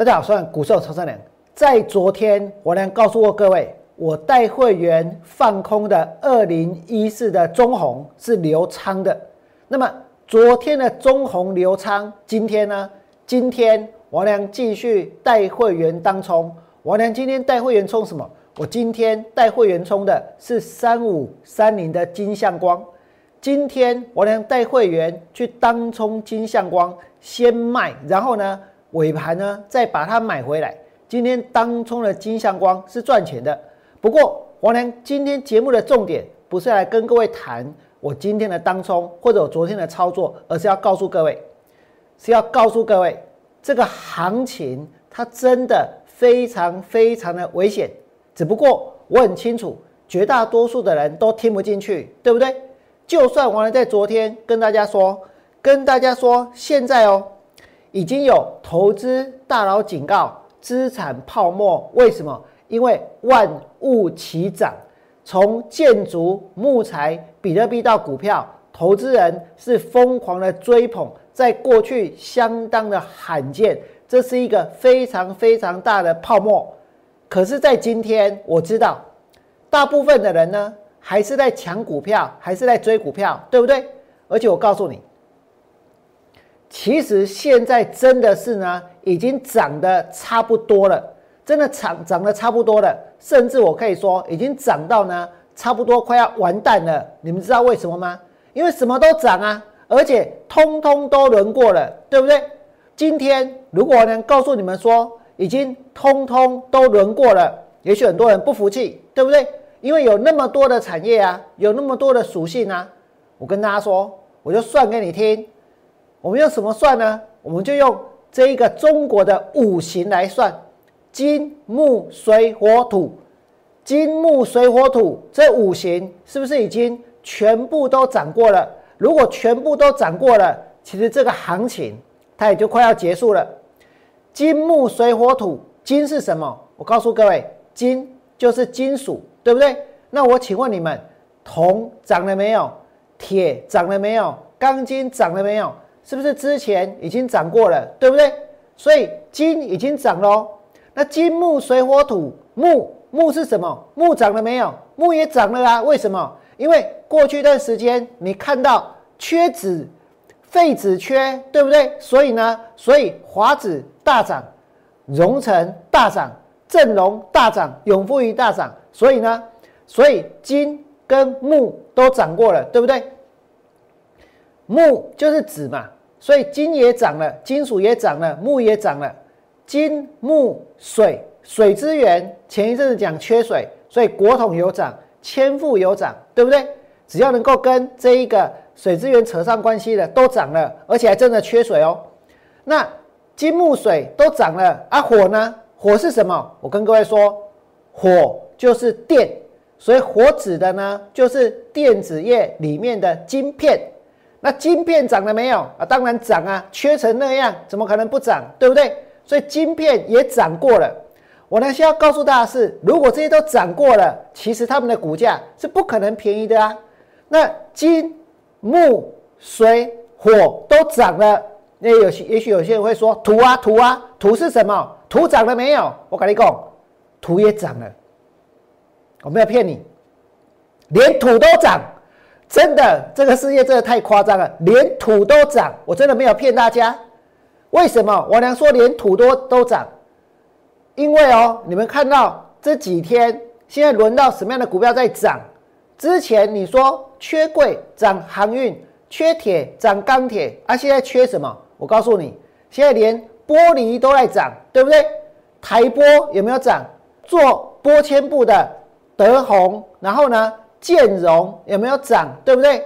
大家好，我是股市曹三良。在昨天，我良告诉过各位，我带会员放空的二零一四的中红是流仓的。那么昨天的中红流仓，今天呢？今天王良继续带会员当冲。王良今天带会员冲什么？我今天带会员冲的是三五三零的金相光。今天王良带会员去当冲金相光，先卖，然后呢尾盘呢再把它买回来。今天当冲的金相光是赚钱的。不过王良今天节目的重点不是来跟各位谈我今天的当冲或者我昨天的操作，而是要告诉各位。是要告诉各位，这个行情它真的非常非常的危险。只不过我很清楚，绝大多数的人都听不进去，对不对？就算王良在昨天跟大家说，跟大家说，现在哦，已经有投资大佬警告资产泡沫。为什么？因为万物齐涨，从建筑、木材、比特币到股票，投资人是疯狂的追捧。在过去相当的罕见，这是一个非常非常大的泡沫。可是，在今天，我知道大部分的人呢，还是在抢股票，还是在追股票，对不对？而且我告诉你，其实现在真的是呢，已经涨得差不多了，真的涨涨得差不多了，甚至我可以说，已经涨到呢，差不多快要完蛋了。你们知道为什么吗？因为什么都涨啊。而且通通都轮过了，对不对？今天如果能告诉你们说已经通通都轮过了，也许很多人不服气，对不对？因为有那么多的产业啊，有那么多的属性啊。我跟大家说，我就算给你听。我们用什么算呢？我们就用这一个中国的五行来算：金木水火土。金木水火土这五行是不是已经全部都涨过了？如果全部都涨过了，其实这个行情它也就快要结束了。金木水火土，金是什么？我告诉各位，金就是金属，对不对？那我请问你们，铜涨了没有？铁涨了没有？钢筋涨了没有？是不是之前已经涨过了，对不对？所以金已经涨喽。那金木水火土，木木是什么？木涨了没有？木也涨了啊？为什么？因为过去一段时间，你看到缺子、废子缺，对不对？所以呢，所以华子大涨，荣成大涨，正荣大涨，永富余大涨。所以呢，所以金跟木都涨过了，对不对？木就是子嘛，所以金也涨了，金属也涨了，木也涨了。金木水，水资源前一阵子讲缺水，所以国统有涨。千富有涨，对不对？只要能够跟这一个水资源扯上关系的，都涨了，而且还真的缺水哦。那金木水都涨了啊，火呢？火是什么？我跟各位说，火就是电，所以火指的呢，就是电子业里面的晶片。那晶片涨了没有啊？当然涨啊，缺成那样，怎么可能不涨？对不对？所以晶片也涨过了。我呢，先要告诉大家是，如果这些都涨过了，其实他们的股价是不可能便宜的啊。那金、木、水、火都涨了，那有些也许有些人会说土啊土啊土是什么？土涨了没有？我跟你讲，土也涨了。我没有骗你，连土都涨，真的，这个世界真的太夸张了，连土都涨，我真的没有骗大家。为什么？我娘说连土都都涨。因为哦，你们看到这几天，现在轮到什么样的股票在涨？之前你说缺柜涨航运，缺铁涨钢铁，啊，现在缺什么？我告诉你，现在连玻璃都在涨，对不对？台玻有没有涨？做玻纤布的德宏，然后呢，建荣有没有涨？对不对？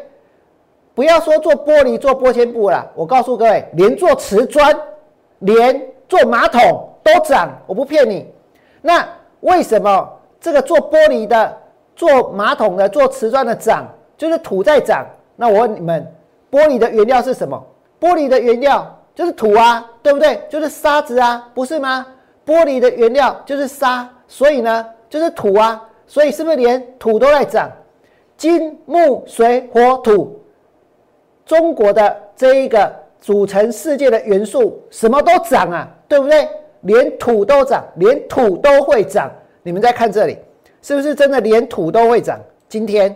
不要说做玻璃、做玻纤布了，我告诉各位，连做瓷砖，连做马桶。都涨，我不骗你。那为什么这个做玻璃的、做马桶的、做瓷砖的涨，就是土在涨？那我问你们，玻璃的原料是什么？玻璃的原料就是土啊，对不对？就是沙子啊，不是吗？玻璃的原料就是沙，所以呢，就是土啊。所以是不是连土都在涨？金木水火土，中国的这一个组成世界的元素，什么都涨啊，对不对？连土都涨，连土都会涨。你们再看这里，是不是真的连土都会涨？今天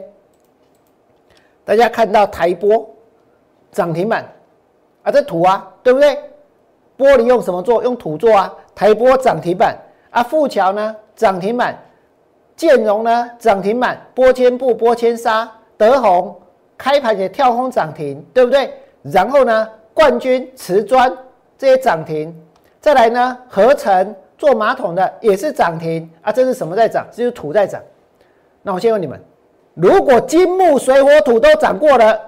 大家看到台玻涨停板啊，这土啊，对不对？玻璃用什么做？用土做啊。台玻涨停板啊，富桥呢涨停板，建荣呢涨停板，玻纤布、玻纤纱、德宏开盘也跳空涨停，对不对？然后呢，冠军瓷砖这些涨停，再来呢，合成做马桶的也是涨停啊，这是什么在涨？这是土在涨。那我先问你们，如果金木水火土都涨过了，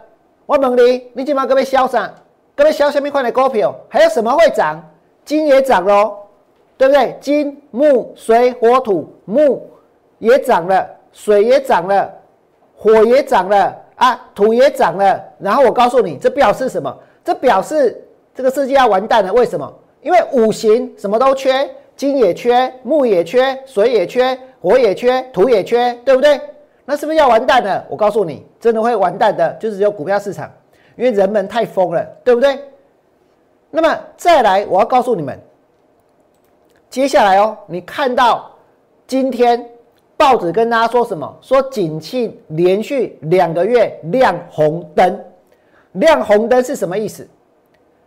我问你，你今晚各位销啥？各位销下面块的股票，还有什么会涨？金也涨喽，对不对？金木水火土，木也涨了，水也涨了，火也涨了啊，土也涨了。然后我告诉你，这表示什么？这表示这个世界要完蛋了。为什么？因为五行什么都缺，金也缺，木也缺，水也缺，火也缺，土也缺，对不对？那是不是要完蛋了？我告诉你，真的会完蛋的，就是只有股票市场，因为人们太疯了，对不对？那么再来，我要告诉你们，接下来哦，你看到今天报纸跟大家说什么？说景气连续两个月亮红灯，亮红灯是什么意思？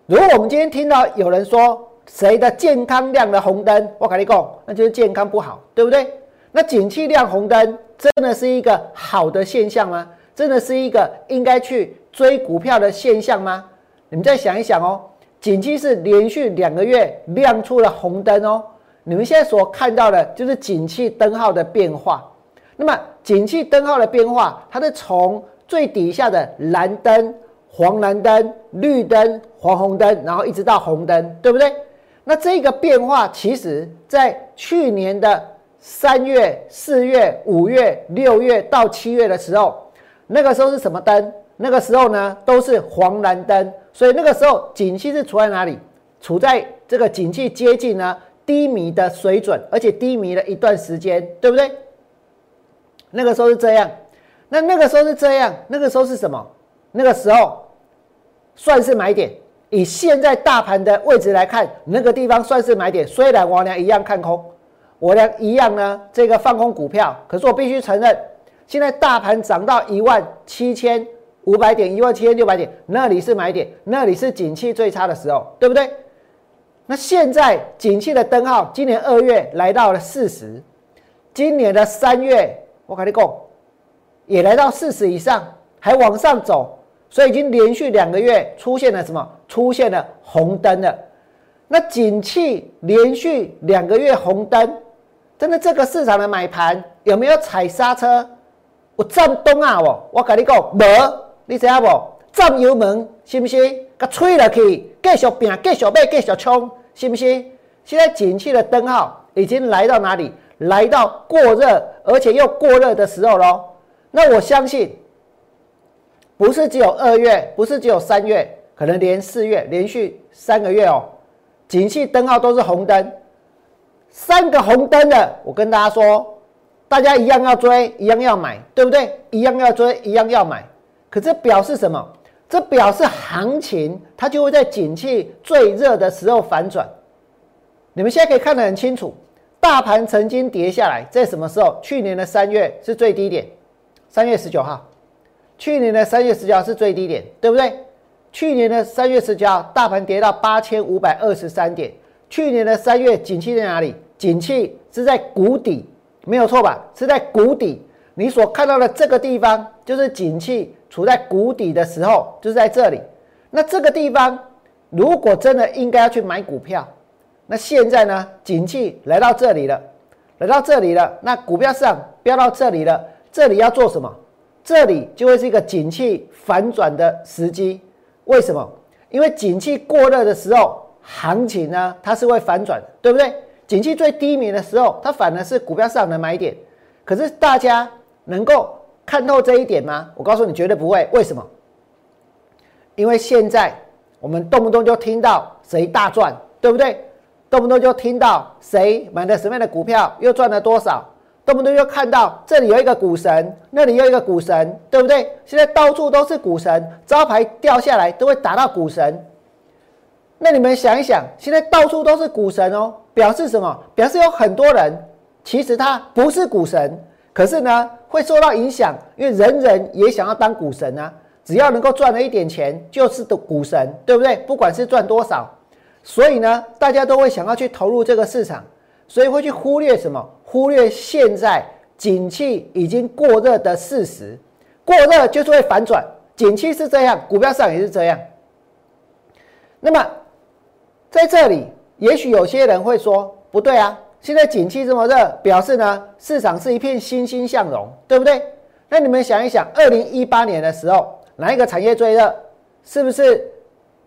如果我们今天听到有人说谁的健康亮了红灯，我跟你讲，那就是健康不好，对不对？那景气亮红灯真的是一个好的现象吗？真的是一个应该去追股票的现象吗？你们再想一想哦。景气是连续两个月亮出了红灯哦，你们现在所看到的就是景气灯号的变化。那么景气灯号的变化，它是从最底下的蓝灯、黄蓝灯、绿灯、黄红灯，然后一直到红灯，对不对？那这个变化，其实在去年的三月、四月、五月、六月到七月的时候，那个时候是什么灯？那个时候呢，都是黄蓝灯。所以那个时候，景气是处在哪里？处在这个景气接近呢低迷的水准，而且低迷了一段时间，对不对？那个时候是这样。那那个时候是这样，那个时候是什么？那个时候算是买点。以现在大盘的位置来看，那个地方算是买点。虽然我俩一样看空，我俩一样呢，这个放空股票。可是我必须承认，现在大盘涨到一万七千。五百点，一万七千六百点，那里是买点，那里是景气最差的时候，对不对？那现在景气的灯号，今年二月来到了四十，今年的三月，我跟你讲，也来到四十以上，还往上走，所以已经连续两个月出现了什么？出现了红灯了。那景气连续两个月红灯，真的这个市场的买盘有没有踩刹车？我站东啊，我我跟你讲，没。你知影无？站油门是不是？甲吹落去，继续拼，继续买，继续冲，是不是？现在景气的灯号已经来到哪里？来到过热，而且又过热的时候喽。那我相信，不是只有二月，不是只有三月，可能连四月连续三个月哦，景气灯号都是红灯，三个红灯的。我跟大家说，大家一样要追，一样要买，对不对？一样要追，一样要买。可这表示什么？这表示行情它就会在景气最热的时候反转。你们现在可以看得很清楚，大盘曾经跌下来，在什么时候？去年的三月是最低点，三月十九号。去年的三月十九号是最低点，对不对？去年的三月十九号，大盘跌到八千五百二十三点。去年的三月，景气在哪里？景气是在谷底，没有错吧？是在谷底。你所看到的这个地方，就是景气。处在谷底的时候，就是在这里。那这个地方，如果真的应该要去买股票，那现在呢？景气来到这里了，来到这里了，那股票市场飙到这里了，这里要做什么？这里就会是一个景气反转的时机。为什么？因为景气过热的时候，行情呢它是会反转，对不对？景气最低迷的时候，它反而是股票市场的买点。可是大家能够。看透这一点吗？我告诉你，绝对不会。为什么？因为现在我们动不动就听到谁大赚，对不对？动不动就听到谁买的什么样的股票又赚了多少，动不动就看到这里有一个股神，那里有一个股神，对不对？现在到处都是股神，招牌掉下来都会打到股神。那你们想一想，现在到处都是股神哦，表示什么？表示有很多人其实他不是股神，可是呢会受到影响，因为人人也想要当股神啊。只要能够赚了一点钱，就是的股神，对不对？不管是赚多少，所以呢，大家都会想要去投入这个市场，所以会去忽略什么？忽略现在景气已经过热的事实。过热就是会反转，景气是这样，股票上也是这样。那么在这里，也许有些人会说，不对啊，现在景气这么热，表示呢市场是一片欣欣向荣，对不对？那你们想一想，二零一八年的时候。哪一个产业最热？是不是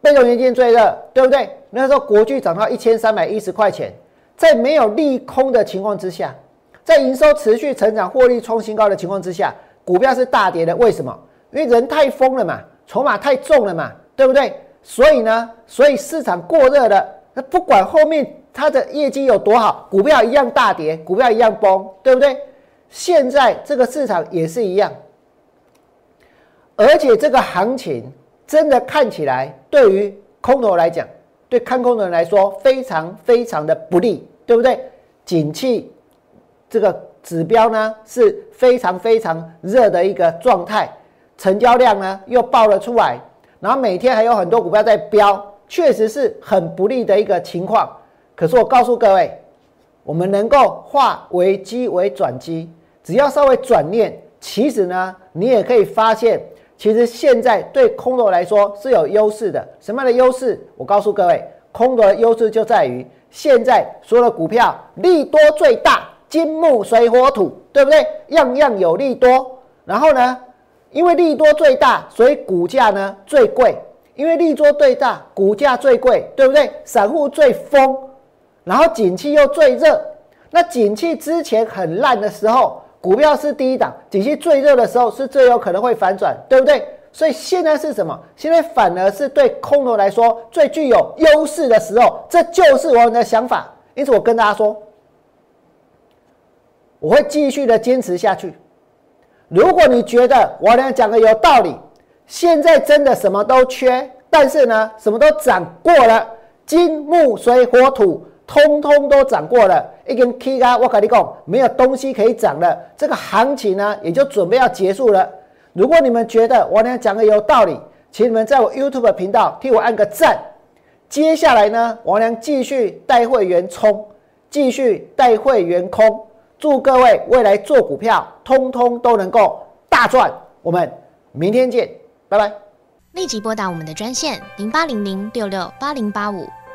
被动元件最热？对不对？那时候国巨涨到一千三百一十块钱，在没有利空的情况之下，在营收持续成长、获利创新高的情况之下，股票是大跌的。为什么？因为人太疯了嘛，筹码太重了嘛，对不对？所以呢，所以市场过热了，那不管后面它的业绩有多好，股票一样大跌，股票一样崩，对不对？现在这个市场也是一样。而且这个行情真的看起来，对于空头来讲，对看空的人来说非常非常的不利，对不对？景气这个指标呢是非常非常热的一个状态，成交量呢又爆了出来，然后每天还有很多股票在飙，确实是很不利的一个情况。可是我告诉各位，我们能够化危机为转机，只要稍微转念，其实呢，你也可以发现。其实现在对空头来说是有优势的，什么样的优势？我告诉各位，空头的优势就在于现在所有的股票利多最大，金木水火土，对不对？样样有利多。然后呢，因为利多最大，所以股价呢最贵。因为利多最大，股价最贵，对不对？散户最疯，然后景气又最热。那景气之前很烂的时候。股票是第一档，景气最热的时候是最有可能会反转，对不对？所以现在是什么？现在反而是对空头来说最具有优势的时候，这就是我们的想法。因此，我跟大家说，我会继续的坚持下去。如果你觉得我俩讲的有道理，现在真的什么都缺，但是呢，什么都涨过了，金木水火土。通通都涨过了，一根 K 啊，我跟你讲，没有东西可以涨了。这个行情呢，也就准备要结束了。如果你们觉得我俩讲的有道理，请你们在我 YouTube 频道替我按个赞。接下来呢，王良继续带会员冲，继续带会员空。祝各位未来做股票，通通都能够大赚。我们明天见，拜拜。立即拨打我们的专线零八零零六六八零八五。